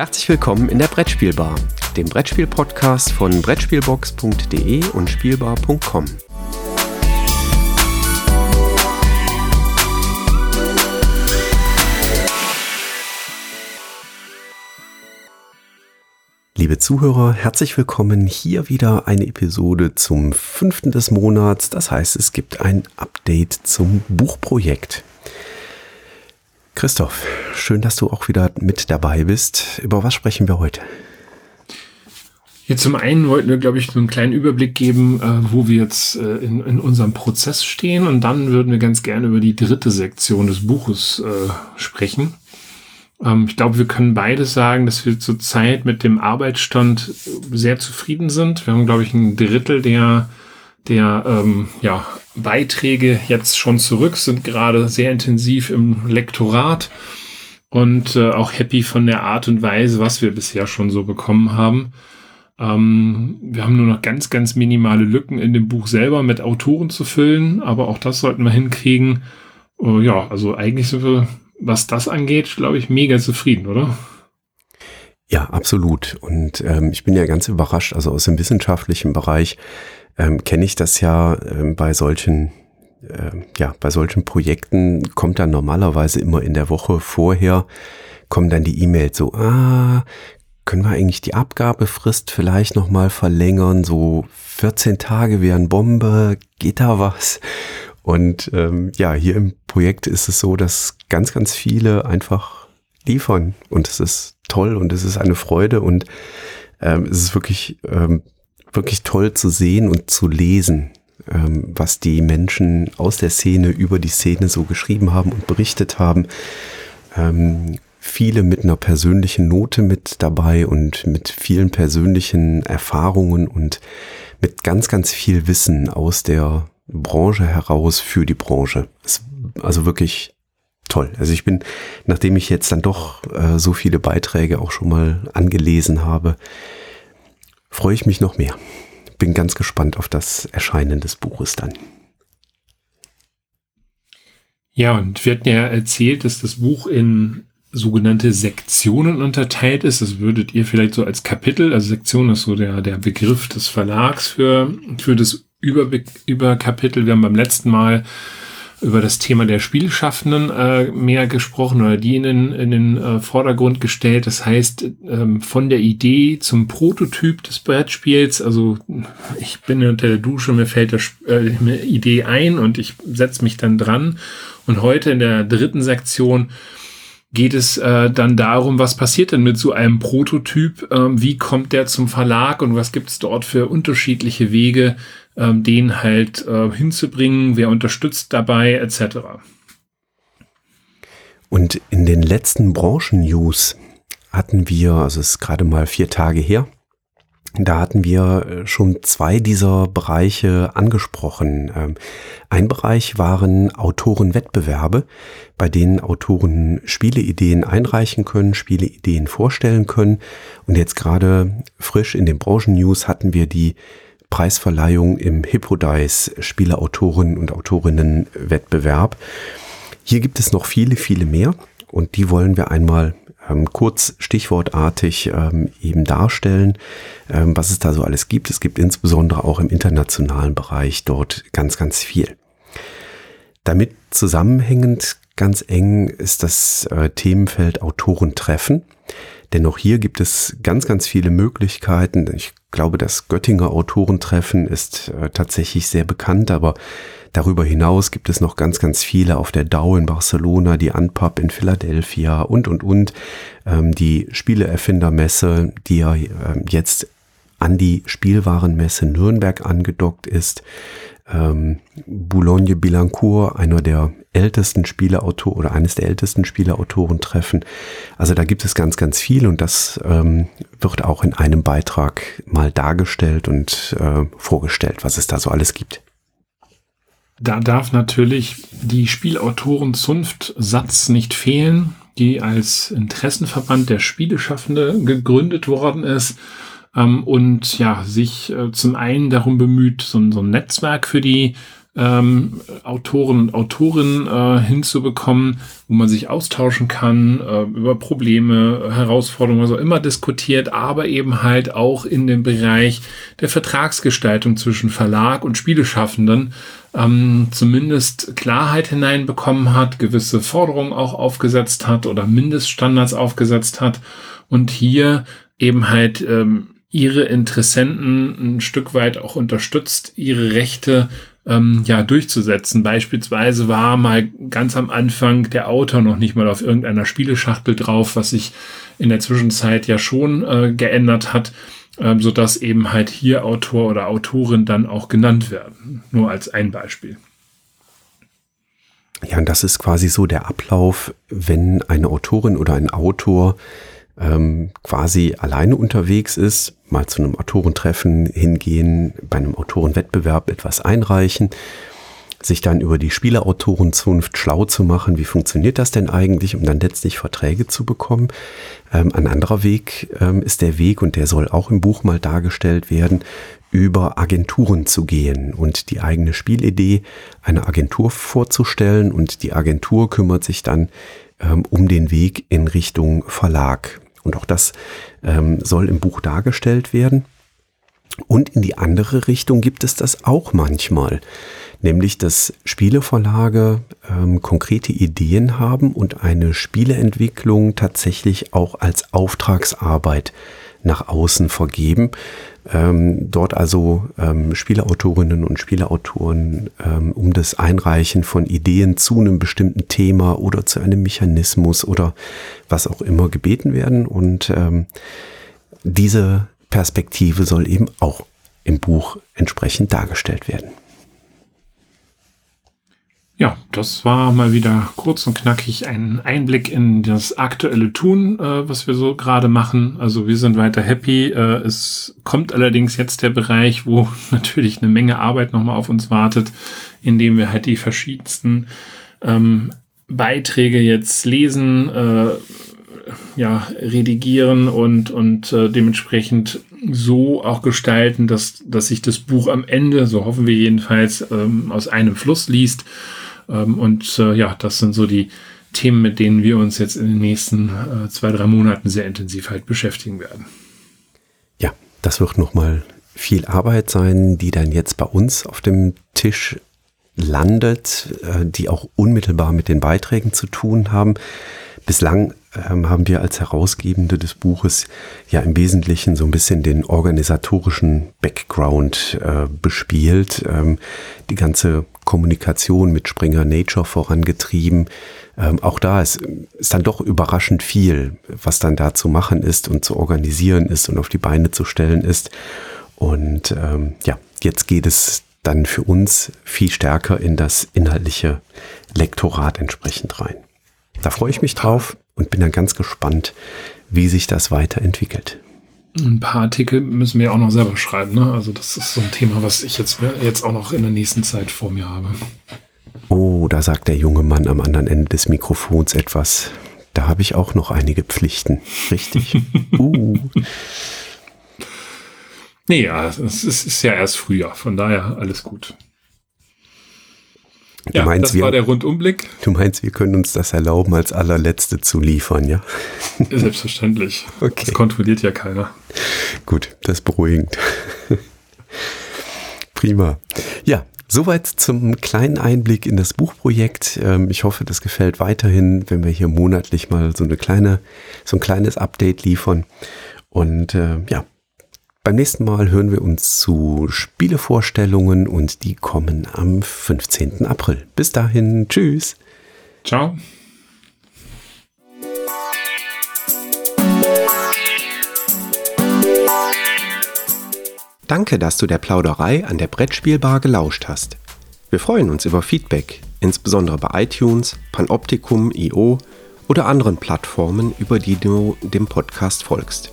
Herzlich willkommen in der Brettspielbar, dem Brettspiel-Podcast von Brettspielbox.de und Spielbar.com. Liebe Zuhörer, herzlich willkommen. Hier wieder eine Episode zum fünften des Monats. Das heißt, es gibt ein Update zum Buchprojekt. Christoph, schön, dass du auch wieder mit dabei bist. Über was sprechen wir heute? Ja, zum einen wollten wir, glaube ich, einen kleinen Überblick geben, äh, wo wir jetzt äh, in, in unserem Prozess stehen. Und dann würden wir ganz gerne über die dritte Sektion des Buches äh, sprechen. Ähm, ich glaube, wir können beides sagen, dass wir zurzeit mit dem Arbeitsstand sehr zufrieden sind. Wir haben, glaube ich, ein Drittel der, der ähm, ja, Beiträge jetzt schon zurück, sind gerade sehr intensiv im Lektorat und äh, auch happy von der Art und Weise, was wir bisher schon so bekommen haben. Ähm, wir haben nur noch ganz, ganz minimale Lücken in dem Buch selber mit Autoren zu füllen, aber auch das sollten wir hinkriegen. Uh, ja, also eigentlich sind wir was das angeht, glaube ich, mega zufrieden, oder? Ja, absolut. Und ähm, ich bin ja ganz überrascht, also aus dem wissenschaftlichen Bereich ähm, kenne ich das ja ähm, bei solchen, äh, ja, bei solchen Projekten kommt dann normalerweise immer in der Woche vorher, kommen dann die E-Mails so, ah, können wir eigentlich die Abgabefrist vielleicht nochmal verlängern? So 14 Tage wären Bombe, geht da was? Und ähm, ja, hier im Projekt ist es so, dass ganz, ganz viele einfach liefern und es ist toll und es ist eine Freude und ähm, es ist wirklich, ähm, wirklich toll zu sehen und zu lesen, ähm, was die Menschen aus der Szene über die Szene so geschrieben haben und berichtet haben. Ähm, viele mit einer persönlichen Note mit dabei und mit vielen persönlichen Erfahrungen und mit ganz, ganz viel Wissen aus der Branche heraus für die Branche. Also wirklich toll. Also ich bin, nachdem ich jetzt dann doch äh, so viele Beiträge auch schon mal angelesen habe, freue ich mich noch mehr. Bin ganz gespannt auf das Erscheinen des Buches dann. Ja, und wir hatten ja erzählt, dass das Buch in sogenannte Sektionen unterteilt ist. Das würdet ihr vielleicht so als Kapitel, also Sektion ist so der, der Begriff des Verlags für, für das über, über Kapitel. Wir haben beim letzten Mal über das Thema der Spielschaffenden äh, mehr gesprochen oder die in den, in den äh, Vordergrund gestellt. Das heißt, ähm, von der Idee zum Prototyp des Brettspiels. Also ich bin unter der Dusche, mir fällt das, äh, eine Idee ein und ich setze mich dann dran. Und heute in der dritten Sektion geht es äh, dann darum, was passiert denn mit so einem Prototyp? Ähm, wie kommt der zum Verlag und was gibt es dort für unterschiedliche Wege, ähm, den halt äh, hinzubringen, wer unterstützt dabei, etc. Und in den letzten Branchen-News hatten wir, also es ist gerade mal vier Tage her, da hatten wir äh, schon zwei dieser Bereiche angesprochen. Ähm, ein Bereich waren Autorenwettbewerbe, bei denen Autoren Spieleideen einreichen können, Spieleideen vorstellen können. Und jetzt gerade frisch in den Branchen-News hatten wir die Preisverleihung im Hippodice Spieleautoren und Autorinnen-Wettbewerb. Hier gibt es noch viele, viele mehr und die wollen wir einmal ähm, kurz stichwortartig ähm, eben darstellen, ähm, was es da so alles gibt. Es gibt insbesondere auch im internationalen Bereich dort ganz, ganz viel. Damit zusammenhängend ganz eng ist das äh, Themenfeld Autorentreffen. Denn auch hier gibt es ganz, ganz viele Möglichkeiten. Ich glaube, das Göttinger Autorentreffen ist äh, tatsächlich sehr bekannt, aber darüber hinaus gibt es noch ganz, ganz viele auf der DAO in Barcelona, die Unpub in Philadelphia und, und, und. Ähm, die Spieleerfindermesse, die ja äh, jetzt an die Spielwarenmesse Nürnberg angedockt ist ähm, Boulogne-Billancourt, einer der ältesten Spieleautoren oder eines der ältesten Spieleautoren treffen. Also da gibt es ganz, ganz viel und das ähm, wird auch in einem Beitrag mal dargestellt und äh, vorgestellt, was es da so alles gibt. Da darf natürlich die Spielautorenzunft Satz nicht fehlen, die als Interessenverband der Spieleschaffende gegründet worden ist ähm, und ja, sich äh, zum einen darum bemüht, so, so, ein Netzwerk für die ähm, Autoren und Autorinnen äh, hinzubekommen, wo man sich austauschen kann, äh, über Probleme, Herausforderungen, was auch immer diskutiert, aber eben halt auch in dem Bereich der Vertragsgestaltung zwischen Verlag und Spieleschaffenden ähm, zumindest Klarheit hineinbekommen hat, gewisse Forderungen auch aufgesetzt hat oder Mindeststandards aufgesetzt hat und hier eben halt ähm, ihre Interessenten ein Stück weit auch unterstützt, ihre Rechte ähm, ja durchzusetzen. Beispielsweise war mal ganz am Anfang der Autor noch nicht mal auf irgendeiner Spieleschachtel drauf, was sich in der Zwischenzeit ja schon äh, geändert hat, ähm, so dass eben halt hier Autor oder Autorin dann auch genannt werden. Nur als ein Beispiel. Ja, und das ist quasi so der Ablauf, wenn eine Autorin oder ein Autor ähm, quasi alleine unterwegs ist, mal zu einem Autorentreffen hingehen, bei einem Autorenwettbewerb etwas einreichen, sich dann über die Spieleautorenzunft schlau zu machen, wie funktioniert das denn eigentlich, um dann letztlich Verträge zu bekommen. Ähm, ein anderer Weg ähm, ist der Weg, und der soll auch im Buch mal dargestellt werden, über Agenturen zu gehen und die eigene Spielidee einer Agentur vorzustellen und die Agentur kümmert sich dann ähm, um den Weg in Richtung Verlag. Und auch das ähm, soll im Buch dargestellt werden. Und in die andere Richtung gibt es das auch manchmal, nämlich dass Spieleverlage ähm, konkrete Ideen haben und eine Spieleentwicklung tatsächlich auch als Auftragsarbeit nach außen vergeben. Ähm, dort also ähm, Spieleautorinnen und Spieleautoren ähm, um das Einreichen von Ideen zu einem bestimmten Thema oder zu einem Mechanismus oder was auch immer gebeten werden. Und ähm, diese Perspektive soll eben auch im Buch entsprechend dargestellt werden. Ja, das war mal wieder kurz und knackig ein Einblick in das aktuelle Tun, äh, was wir so gerade machen. Also wir sind weiter happy. Äh, es kommt allerdings jetzt der Bereich, wo natürlich eine Menge Arbeit nochmal auf uns wartet, indem wir halt die verschiedensten ähm, Beiträge jetzt lesen, äh, ja, redigieren und, und äh, dementsprechend so auch gestalten, dass, dass sich das Buch am Ende, so hoffen wir jedenfalls, ähm, aus einem Fluss liest ähm, und äh, ja, das sind so die Themen, mit denen wir uns jetzt in den nächsten äh, zwei, drei Monaten sehr intensiv halt beschäftigen werden. Ja, das wird nochmal viel Arbeit sein, die dann jetzt bei uns auf dem Tisch landet, äh, die auch unmittelbar mit den Beiträgen zu tun haben. Bislang ähm, haben wir als Herausgebende des Buches ja im Wesentlichen so ein bisschen den organisatorischen Background äh, bespielt, ähm, die ganze Kommunikation mit Springer Nature vorangetrieben. Ähm, auch da ist, ist dann doch überraschend viel, was dann da zu machen ist und zu organisieren ist und auf die Beine zu stellen ist. Und ähm, ja, jetzt geht es dann für uns viel stärker in das inhaltliche Lektorat entsprechend rein. Da freue ich mich drauf und bin dann ganz gespannt, wie sich das weiterentwickelt. Ein paar Artikel müssen wir auch noch selber schreiben. Ne? Also das ist so ein Thema, was ich jetzt, jetzt auch noch in der nächsten Zeit vor mir habe. Oh, da sagt der junge Mann am anderen Ende des Mikrofons etwas. Da habe ich auch noch einige Pflichten. Richtig. uh. Nee, ja, es ist, ist ja erst Frühjahr, von daher alles gut. Du ja, meinst, das wir, war der Rundumblick. Du meinst, wir können uns das erlauben, als allerletzte zu liefern, ja? Selbstverständlich. Okay. Das kontrolliert ja keiner. Gut, das ist beruhigend. Prima. Ja, soweit zum kleinen Einblick in das Buchprojekt. Ähm, ich hoffe, das gefällt weiterhin, wenn wir hier monatlich mal so eine kleine, so ein kleines Update liefern. Und äh, ja, beim nächsten Mal hören wir uns zu Spielevorstellungen und die kommen am 15. April. Bis dahin, tschüss. Ciao. Danke, dass du der Plauderei an der Brettspielbar gelauscht hast. Wir freuen uns über Feedback, insbesondere bei iTunes, Panoptikum, IO oder anderen Plattformen, über die du dem Podcast folgst.